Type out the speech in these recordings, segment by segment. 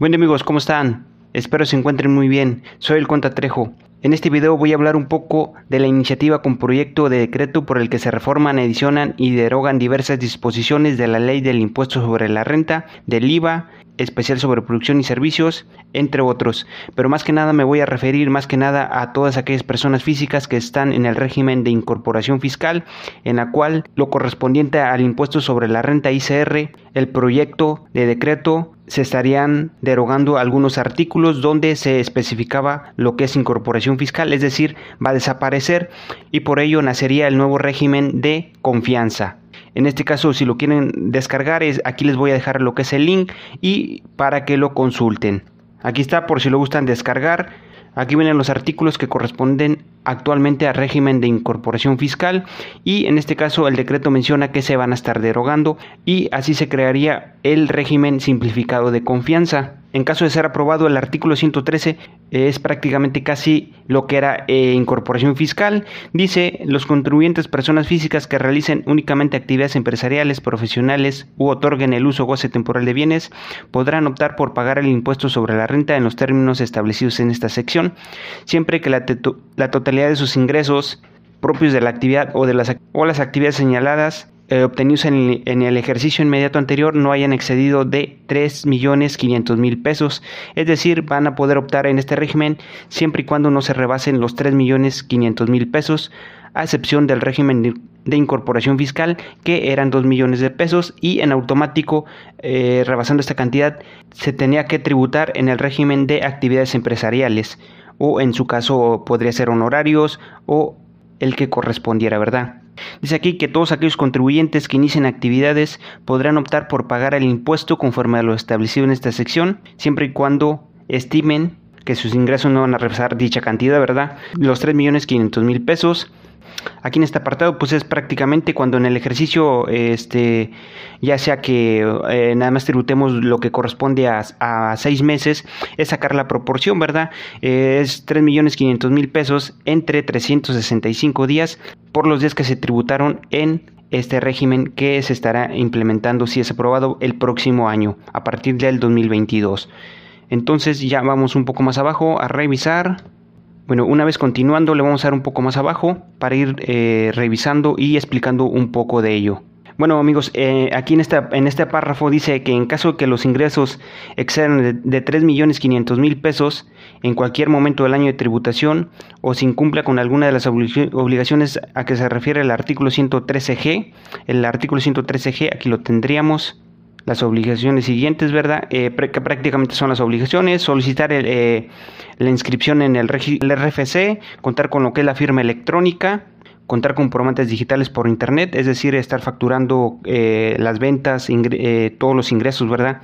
Bueno amigos, ¿cómo están? Espero se encuentren muy bien. Soy el Conta Trejo. En este video voy a hablar un poco de la iniciativa con proyecto de decreto por el que se reforman, edicionan y derogan diversas disposiciones de la ley del impuesto sobre la renta, del IVA, especial sobre producción y servicios, entre otros. Pero más que nada me voy a referir más que nada a todas aquellas personas físicas que están en el régimen de incorporación fiscal, en la cual lo correspondiente al impuesto sobre la renta ICR, el proyecto de decreto se estarían derogando algunos artículos donde se especificaba lo que es incorporación fiscal, es decir, va a desaparecer y por ello nacería el nuevo régimen de confianza. En este caso, si lo quieren descargar, es, aquí les voy a dejar lo que es el link y para que lo consulten. Aquí está por si lo gustan descargar. Aquí vienen los artículos que corresponden actualmente al régimen de incorporación fiscal y en este caso el decreto menciona que se van a estar derogando y así se crearía el régimen simplificado de confianza. En caso de ser aprobado, el artículo 113 es prácticamente casi lo que era eh, incorporación fiscal. Dice, los contribuyentes, personas físicas que realicen únicamente actividades empresariales, profesionales u otorguen el uso o goce temporal de bienes, podrán optar por pagar el impuesto sobre la renta en los términos establecidos en esta sección, siempre que la, la totalidad de sus ingresos propios de la actividad o de las, o las actividades señaladas eh, obtenidos en, el ejercicio inmediato anterior no hayan excedido de 3.500.000 pesos. Es decir, van a poder optar en este régimen siempre y cuando no se rebasen los 3.500.000 pesos, a excepción del régimen de, incorporación fiscal que eran 2 millones de pesos y en automático, eh, rebasando esta cantidad, se tenía que tributar en el régimen de actividades empresariales o en su caso podría ser honorarios o el que correspondiera, ¿verdad? Dice aquí que todos aquellos contribuyentes que inicien actividades podrán optar por pagar el impuesto conforme a lo establecido en esta sección, siempre y cuando estimen que sus ingresos no van a rebasar dicha cantidad, ¿verdad? Los 3.500.000 pesos Aquí en este apartado, pues es prácticamente cuando en el ejercicio, este, ya sea que eh, nada más tributemos lo que corresponde a, seis meses, es sacar la proporción, ¿verdad? Eh, es 3.500.000 pesos entre 365 días por los días que se tributaron en este régimen que se estará implementando si es aprobado el próximo año, a partir del 2022. Entonces ya vamos un poco más abajo a revisar. Bueno, una vez continuando le vamos a dar un poco más abajo para ir eh, revisando y explicando un poco de ello. Bueno amigos, eh, aquí en, en este párrafo dice que en caso de que los ingresos excedan de, de 3.500.000 pesos en cualquier momento del año de tributación o se incumpla con alguna de las obligaciones a que se refiere el artículo 113G, el artículo 113G aquí lo tendríamos las obligaciones siguientes, ¿verdad? Eh, que prácticamente son las obligaciones, solicitar eh, la inscripción en el, RFC, contar con lo que es la firma electrónica, contar con comprobantes digitales por internet, es decir, estar facturando eh, las ventas, todos los ingresos, ¿verdad?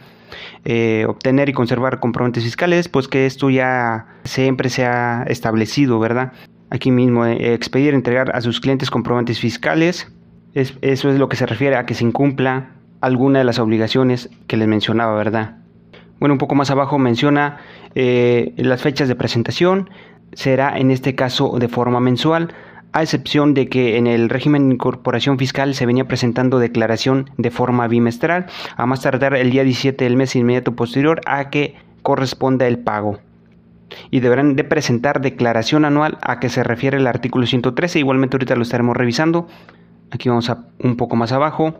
obtener y conservar comprobantes fiscales, pues que esto ya siempre se ha establecido, ¿verdad? Aquí mismo, expedir, entregar a sus clientes comprobantes fiscales, eso es lo que se refiere a que se incumpla alguna de las obligaciones que les mencionaba, ¿verdad? Bueno, un poco más abajo menciona eh, las fechas de presentación, será en este caso de forma mensual, a excepción de que en el régimen de incorporación fiscal se venía presentando declaración de forma bimestral, a más tardar el día 17 del mes inmediato posterior a que corresponda el pago. Y deberán de presentar declaración anual a que se refiere el artículo 113, igualmente ahorita lo estaremos revisando. Aquí vamos a un poco más abajo.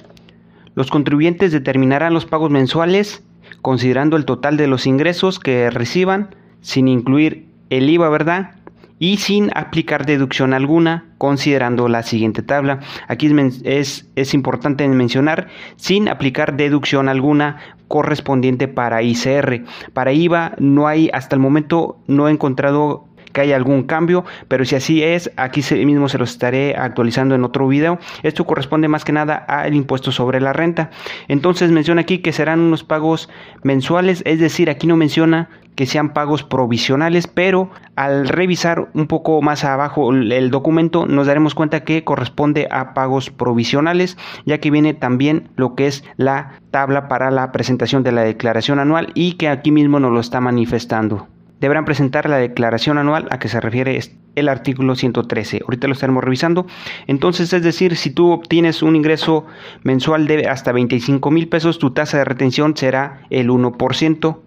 Los contribuyentes determinarán los pagos mensuales considerando el total de los ingresos que reciban, sin incluir el IVA, ¿verdad? Y sin aplicar deducción alguna, considerando la siguiente tabla. Aquí es, es importante mencionar, sin aplicar deducción alguna correspondiente para ICR. Para IVA no hay, hasta el momento no he encontrado que haya algún cambio, pero si así es, aquí mismo se los estaré actualizando en otro video. Esto corresponde más que nada al impuesto sobre la renta. Entonces menciona aquí que serán unos pagos mensuales, es decir, aquí no menciona que sean pagos provisionales, pero al revisar un poco más abajo el documento nos daremos cuenta que corresponde a pagos provisionales, ya que viene también lo que es la tabla para la presentación de la declaración anual y que aquí mismo nos lo está manifestando deberán presentar la declaración anual a que se refiere el artículo 113. Ahorita lo estaremos revisando. Entonces, es decir, si tú obtienes un ingreso mensual de hasta 25 mil pesos, tu tasa de retención será el 1%.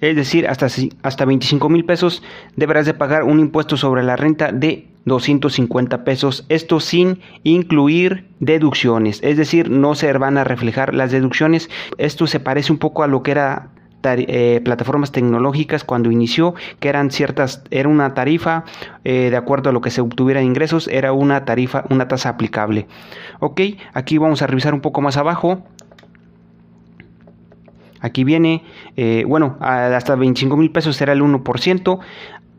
es decir, hasta, hasta 25 mil pesos deberás de pagar un impuesto sobre la renta de 250 pesos, esto sin incluir deducciones, es decir, no se van a reflejar las deducciones, esto se parece un poco a lo que era eh, plataformas tecnológicas cuando inició, que eran ciertas, era una tarifa, eh, de acuerdo a lo que se obtuviera ingresos, era una tarifa, una tasa aplicable. Ok, aquí vamos a revisar un poco más abajo. Aquí viene, eh, bueno, hasta 25 mil pesos será el 1%,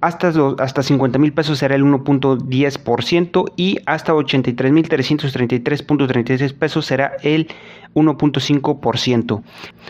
hasta, hasta 50 mil pesos será el 1.10% y hasta 83 mil 333.36 pesos será el 1.5%.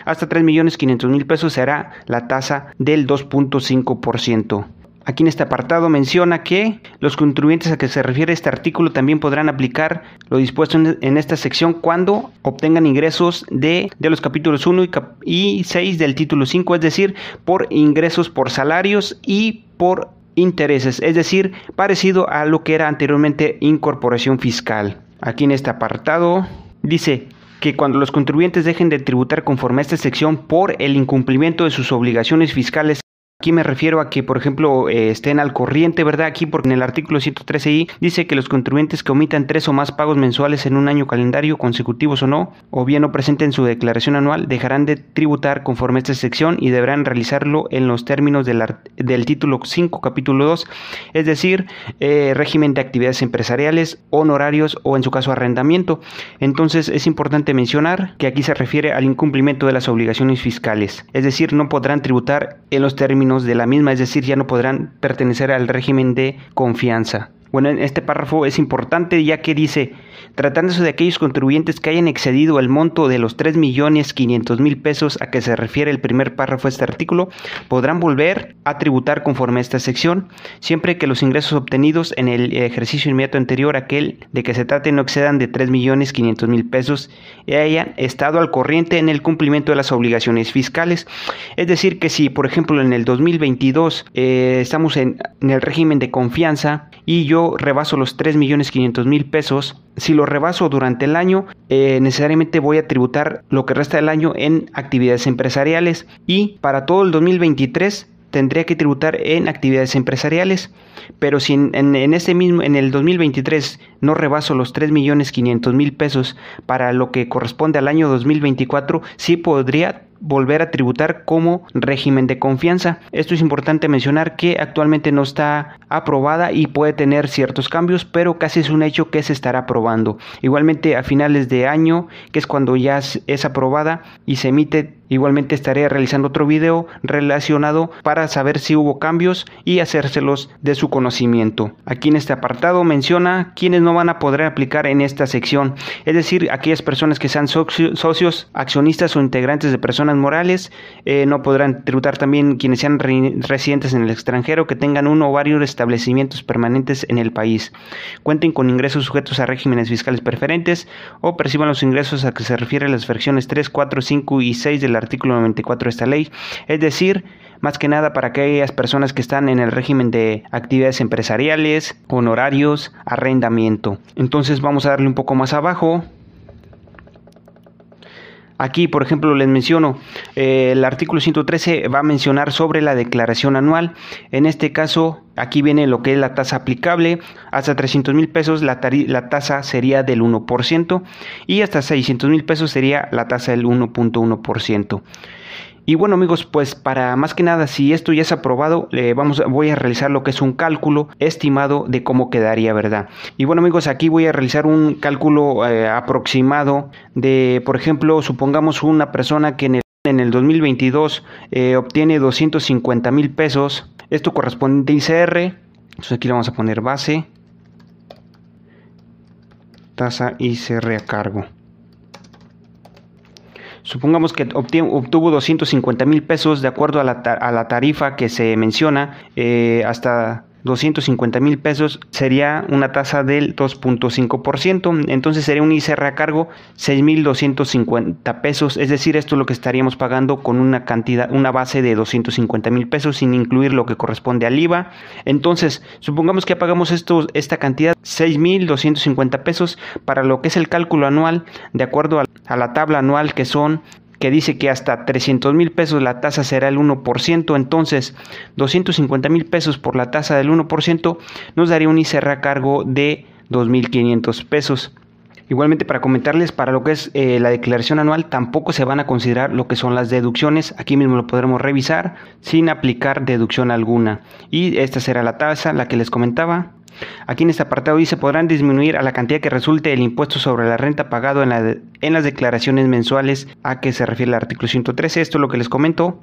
Hasta 3 millones 500 mil pesos será la tasa del 2.5%. Aquí en este apartado menciona que los contribuyentes a que se refiere este artículo también podrán aplicar lo dispuesto en, esta sección cuando obtengan ingresos de, de los capítulos 1 y, y 6 del título 5, es decir, por ingresos por salarios y por intereses, es decir, parecido a lo que era anteriormente incorporación fiscal. Aquí en este apartado dice que cuando los contribuyentes dejen de tributar conforme a esta sección por el incumplimiento de sus obligaciones fiscales Aquí me refiero a que, por ejemplo, eh, estén al corriente, ¿verdad? Aquí porque en el artículo 113i dice que los contribuyentes que omitan tres o más pagos mensuales en un año calendario, consecutivos o no, o bien no presenten su declaración anual, dejarán de tributar conforme a esta sección y deberán realizarlo en los términos del, título 5, capítulo 2, es decir, eh, régimen de actividades empresariales, honorarios o en su caso arrendamiento. Entonces es importante mencionar que aquí se refiere al incumplimiento de las obligaciones fiscales, es decir, no podrán tributar en los términos de la misma, es decir, ya no podrán pertenecer al régimen de confianza. Bueno, en este párrafo es importante ya que dice, tratándose de aquellos contribuyentes que hayan excedido el monto de los 3.500.000 pesos a que se refiere el primer párrafo de este artículo, podrán volver a tributar conforme a esta sección, siempre que los ingresos obtenidos en el ejercicio inmediato anterior, aquel de que se trate, no excedan de 3.500.000 pesos y hayan estado al corriente en el cumplimiento de las obligaciones fiscales. Es decir, que si, por ejemplo, en el 2022 eh, estamos en, en el régimen de confianza y yo rebaso los 3 millones 500 mil pesos, si lo rebaso durante el año, eh, necesariamente voy a tributar lo que resta del año en actividades empresariales y para todo el 2023 tendría que tributar en actividades empresariales. Pero si en, ese mismo, en el 2023 no rebaso los 3 millones 500 mil pesos para lo que corresponde al año 2024, sí podría volver a tributar como régimen de confianza. Esto es importante mencionar que actualmente no está aprobada y puede tener ciertos cambios, pero casi es un hecho que se estará aprobando. Igualmente a finales de año, que es cuando ya es aprobada y se emite Igualmente estaré realizando otro video relacionado para saber si hubo cambios y hacérselos de su conocimiento. Aquí en este apartado menciona quienes no van a poder aplicar en esta sección, es decir, aquellas personas que sean socios, accionistas o integrantes de personas morales, eh, no podrán tributar también quienes sean residentes en el extranjero que tengan uno o varios establecimientos permanentes en el país, cuenten con ingresos sujetos a regímenes fiscales preferentes o perciban los ingresos a que se refiere las fracciones 3, 4, 5 y 6 de artículo 94 de esta ley, es decir, más que nada para aquellas personas que están en el régimen de actividades empresariales, honorarios, arrendamiento. Entonces vamos a darle un poco más abajo. Aquí, por ejemplo, les menciono, eh, el artículo 113 va a mencionar sobre la declaración anual. En este caso, aquí viene lo que es la tasa aplicable. Hasta 300 mil pesos la, la, tasa sería del 1% y hasta 600 mil pesos sería la tasa del 1.1%. Y bueno amigos, pues para más que nada, si esto ya es aprobado, vamos, voy a realizar lo que es un cálculo estimado de cómo quedaría, ¿verdad? Y bueno amigos, aquí voy a realizar un cálculo eh, aproximado de, por ejemplo, supongamos una persona que en el, en el 2022 eh, obtiene 250 mil pesos, esto corresponde a ICR, entonces aquí le vamos a poner base, tasa ICR a cargo. Supongamos que obtuvo 250 mil pesos de acuerdo a la, a la, tarifa que se menciona, eh, hasta 250 mil pesos sería una tasa del 2.5%, entonces sería un ICR a cargo 6.250 pesos, es decir, esto es lo que estaríamos pagando con una cantidad, una base de 250 mil pesos sin incluir lo que corresponde al IVA. Entonces, supongamos que pagamos esto, esta cantidad, 6.250 pesos, para lo que es el cálculo anual, de acuerdo a, a la tabla anual que son que dice que hasta 300 mil pesos la tasa será el 1%, entonces 250 mil pesos por la tasa del 1% nos daría un ICR a cargo de 2.500 pesos. Igualmente para comentarles, para lo que es eh, la declaración anual, tampoco se van a considerar lo que son las deducciones. Aquí mismo lo podremos revisar sin aplicar deducción alguna. Y esta será la tasa, la que les comentaba. Aquí en este apartado dice podrán disminuir a la cantidad que resulte el impuesto sobre la renta pagado en, la en las declaraciones mensuales a que se refiere el artículo 113. Esto es lo que les comento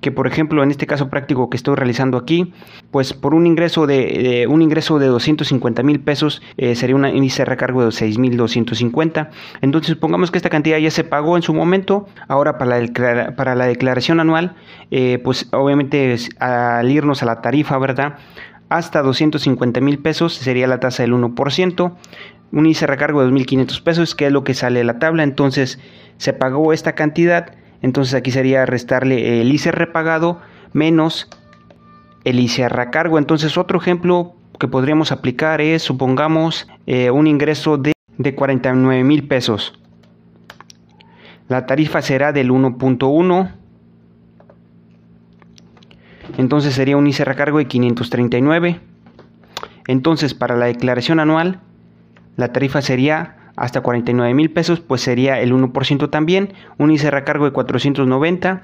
que por ejemplo en este caso práctico que estoy realizando aquí, pues por un ingreso de, un ingreso de 250 mil pesos eh, sería un índice de recargo de 6 mil 250. Entonces supongamos que esta cantidad ya se pagó en su momento, ahora para la, para la declaración anual, eh, pues obviamente al irnos a la tarifa, ¿verdad? Hasta 250 mil pesos sería la tasa del 1%. Un de recargo de 2.500 pesos, que es lo que sale de la tabla. Entonces se pagó esta cantidad entonces aquí sería restarle el ICR repagado menos el ICR a cargo. Entonces otro ejemplo que podríamos aplicar es, supongamos, eh, un ingreso de, de 49 mil pesos. La tarifa será del 1.1. Entonces sería un ICR a cargo de 539. Entonces para la declaración anual, la tarifa sería hasta 49 mil pesos, pues sería el 1% también, un ICR a cargo de 490,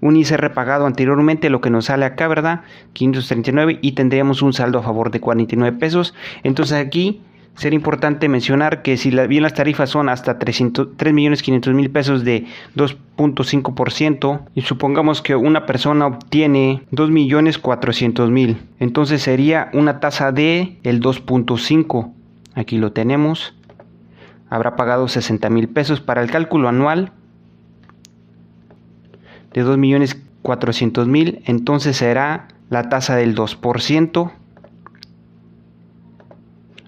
un ICR pagado anteriormente, lo que nos sale acá, ¿verdad? 539 y tendríamos un saldo a favor de 49 pesos. Entonces aquí sería importante mencionar que si bien las tarifas son hasta 3.500.000 pesos de 2.5% y supongamos que una persona obtiene 2.400.000, entonces sería una tasa de el 2.5. Aquí lo tenemos habrá pagado 60 mil pesos para el cálculo anual de 2 millones 400 mil entonces será la tasa del 2%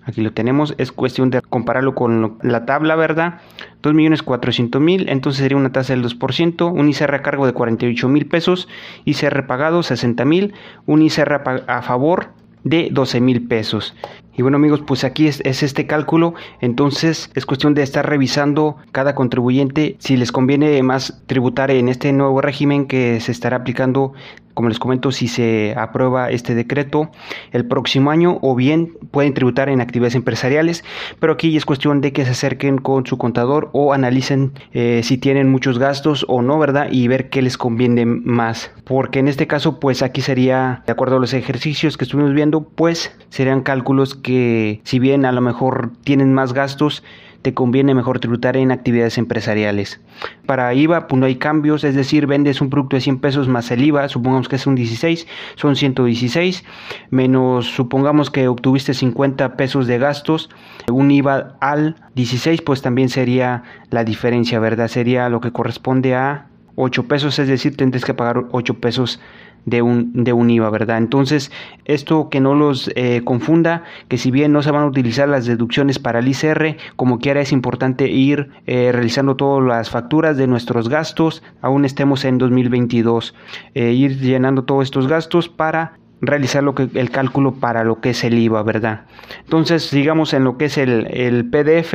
aquí lo tenemos es cuestión de compararlo con la tabla verdad 2 millones 400 mil entonces sería una tasa del 2% un ICR a cargo de 48 mil pesos ICR pagado 60 mil un ICR a favor de 12 mil pesos. Y bueno amigos, pues aquí es, este cálculo, entonces es cuestión de estar revisando cada contribuyente si les conviene más tributar en este nuevo régimen que se estará aplicando como les comento, si se aprueba este decreto el próximo año o bien pueden tributar en actividades empresariales, pero aquí es cuestión de que se acerquen con su contador o analicen eh, si tienen muchos gastos o no, ¿verdad? Y ver qué les conviene más. Porque en este caso, pues aquí sería, de acuerdo a los ejercicios que estuvimos viendo, pues serían cálculos que si bien a lo mejor tienen más gastos, te conviene mejor tributar en actividades empresariales. Para IVA, pues no hay cambios, es decir, vendes un producto de 100 pesos más el IVA, supongamos que es un 16, son 116, menos supongamos que obtuviste 50 pesos de gastos, un IVA al 16, pues también sería la diferencia, ¿verdad? Sería lo que corresponde a 8 pesos, es decir, tendrás que pagar 8 pesos de un, de un IVA, ¿verdad? Entonces, esto que no los eh, confunda, que si bien no se van a utilizar las deducciones para el ICR, como quiera es importante ir eh, realizando todas las facturas de nuestros gastos, aún estemos en 2022, eh, ir llenando todos estos gastos para realizar lo que, el cálculo para lo que es el IVA, ¿verdad? Entonces, sigamos en lo que es el, el PDF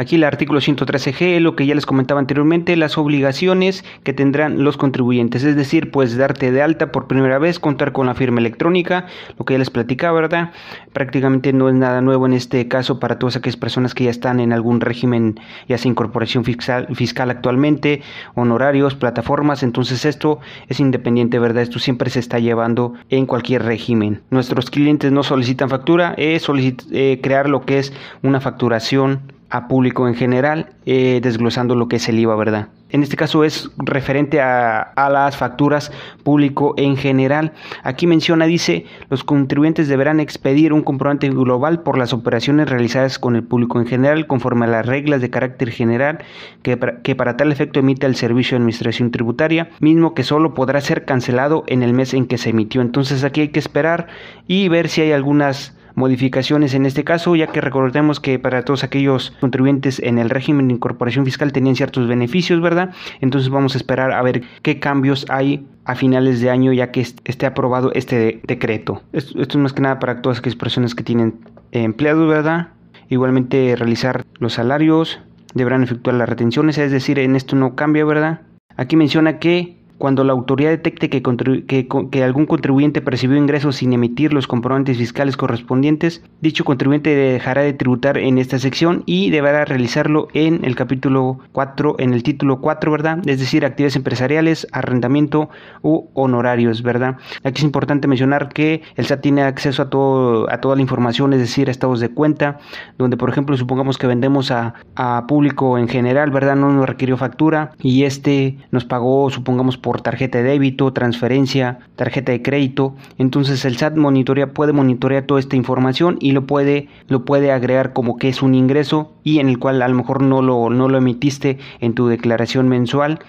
Aquí el artículo 113G, lo que ya les comentaba anteriormente, las obligaciones que tendrán los contribuyentes, es decir, pues darte de alta por primera vez, contar con la firma electrónica, lo que ya les platicaba, ¿verdad? Prácticamente no es nada nuevo en este caso para todas aquellas personas que ya están en algún régimen, ya sea incorporación fiscal, fiscal actualmente, honorarios, plataformas, entonces esto es independiente, ¿verdad? Esto siempre se está llevando en cualquier régimen. Nuestros clientes no solicitan factura, es eh, crear lo que es una facturación a público en general, eh, desglosando lo que es el IVA, ¿verdad? En este caso es referente a, las facturas público en general. Aquí menciona, dice, los contribuyentes deberán expedir un comprobante global por las operaciones realizadas con el público en general, conforme a las reglas de carácter general que, que para tal efecto emite el Servicio de Administración Tributaria, mismo que solo podrá ser cancelado en el mes en que se emitió. Entonces aquí hay que esperar y ver si hay algunas modificaciones en este caso, ya que recordemos que para todos aquellos contribuyentes en el régimen de incorporación fiscal tenían ciertos beneficios, ¿verdad? Entonces vamos a esperar a ver qué cambios hay a finales de año ya que esté aprobado este decreto. Esto, es más que nada para todas aquellas personas que tienen empleados, ¿verdad? Igualmente realizar los salarios, deberán efectuar las retenciones, es decir, en esto no cambia, ¿verdad? Aquí menciona que cuando la autoridad detecte que, algún contribuyente percibió ingresos sin emitir los comprobantes fiscales correspondientes, dicho contribuyente dejará de tributar en esta sección y deberá realizarlo en el capítulo 4, en el título 4, ¿verdad? Es decir, actividades empresariales, arrendamiento u honorarios, ¿verdad? Aquí es importante mencionar que el SAT tiene acceso a, todo, a toda la información, es decir, a estados de cuenta, donde por ejemplo supongamos que vendemos a, a público en general, ¿verdad? No nos requirió factura y este nos pagó, supongamos, por por tarjeta de débito, transferencia, tarjeta de crédito. Entonces el SAT monitorea, puede monitorear toda esta información y lo puede, lo puede agregar como que es un ingreso y en el cual a lo mejor no lo, no lo emitiste en tu declaración mensual,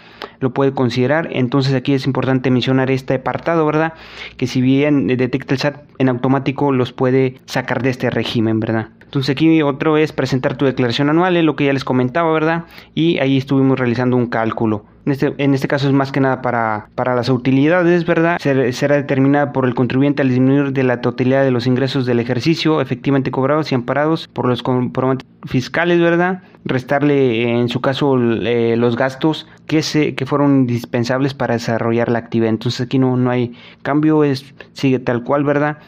lo puede considerar. Entonces aquí es importante mencionar este apartado, ¿verdad? Que si bien detecta el SAT en automático los puede sacar de este régimen, ¿verdad? Entonces aquí otro es presentar tu declaración anual, es lo que ya les comentaba, ¿verdad? Y ahí estuvimos realizando un cálculo. En este, en este caso es más que nada para, para las utilidades, ¿verdad? será determinada por el contribuyente al disminuir de la totalidad de los ingresos del ejercicio efectivamente cobrados y amparados por los comprobantes fiscales, ¿verdad? Restarle en su caso eh, los gastos que, se, que fueron indispensables para desarrollar la actividad. Entonces aquí no, no hay cambio, es, sigue tal cual, ¿verdad?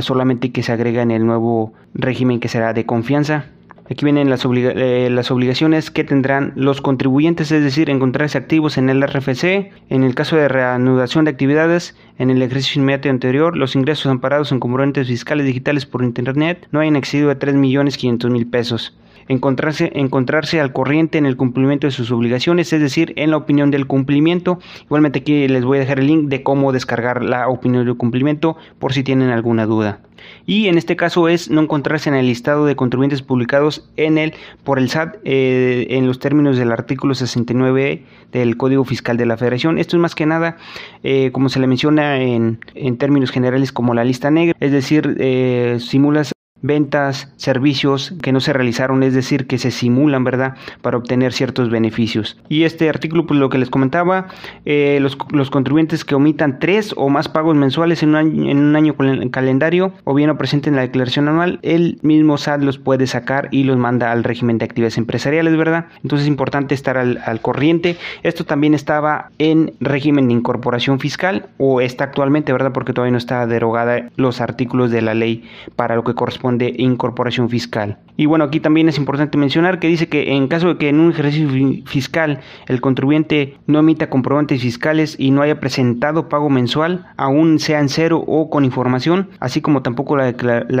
solamente que se agrega en el nuevo régimen que será de confianza. Aquí vienen las, eh, las, obligaciones que tendrán los contribuyentes, es decir, encontrarse activos en el RFC, en el caso de reanudación de actividades, en el ejercicio inmediato anterior, los ingresos amparados en componentes fiscales digitales por Internet no hayan excedido a 3.500.000 pesos encontrarse, encontrarse al corriente en el cumplimiento de sus obligaciones, es decir, en la opinión del cumplimiento. Igualmente aquí les voy a dejar el link de cómo descargar la opinión del cumplimiento por si tienen alguna duda. Y en este caso es no encontrarse en el listado de contribuyentes publicados en el por el SAT eh, en los términos del artículo 69 del Código Fiscal de la Federación. Esto es más que nada, eh, como se le menciona en, en, términos generales, como la lista negra, es decir, eh, simulas ventas, servicios que no se realizaron, es decir, que se simulan, ¿verdad?, para obtener ciertos beneficios. Y este artículo, pues lo que les comentaba, eh, los, los, contribuyentes que omitan tres o más pagos mensuales en un año, en un año calendario o bien no presenten la declaración anual, el mismo SAT los puede sacar y los manda al régimen de actividades empresariales, ¿verdad? Entonces es importante estar al, al corriente. Esto también estaba en régimen de incorporación fiscal o está actualmente, ¿verdad? Porque todavía no está derogada los artículos de la ley para lo que corresponde de incorporación fiscal. Y bueno, aquí también es importante mencionar que dice que en caso de que en un ejercicio fiscal el contribuyente no emita comprobantes fiscales y no haya presentado pago mensual, aún sea en cero o con información, así como tampoco la,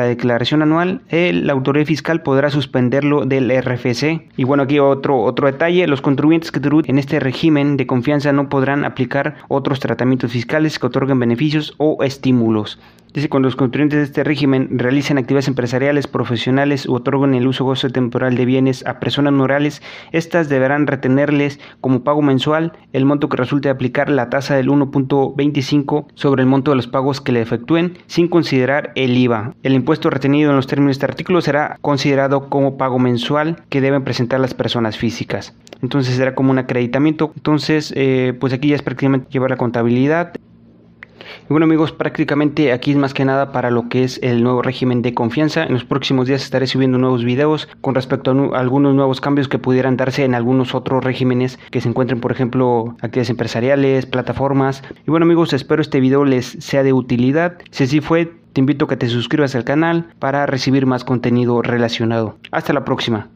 declaración anual, la autoridad fiscal podrá suspenderlo del RFC. Y bueno, aquí otro, otro detalle, los contribuyentes que tributen en este régimen de confianza no podrán aplicar otros tratamientos fiscales que otorguen beneficios o estímulos. Dice, cuando los contribuyentes de este régimen realicen actividades empresariales, profesionales u otorguen el uso gozo temporal de bienes a personas morales, estas deberán retenerles como pago mensual el monto que resulte aplicar la tasa del 1.25 sobre el monto de los pagos que le efectúen, sin considerar el IVA. El impuesto retenido en los términos de este artículo será considerado como pago mensual que deben presentar las personas físicas. Entonces será como un acreditamiento. Entonces, eh, pues aquí ya es prácticamente llevar la contabilidad. Bueno amigos, prácticamente aquí es más que nada para lo que es el nuevo régimen de confianza. En los próximos días estaré subiendo nuevos videos con respecto a, algunos nuevos cambios que pudieran darse en algunos otros regímenes que se encuentren, por ejemplo, actividades empresariales, plataformas. Y bueno amigos, espero este video les sea de utilidad. Si así fue, te invito a que te suscribas al canal para recibir más contenido relacionado. Hasta la próxima.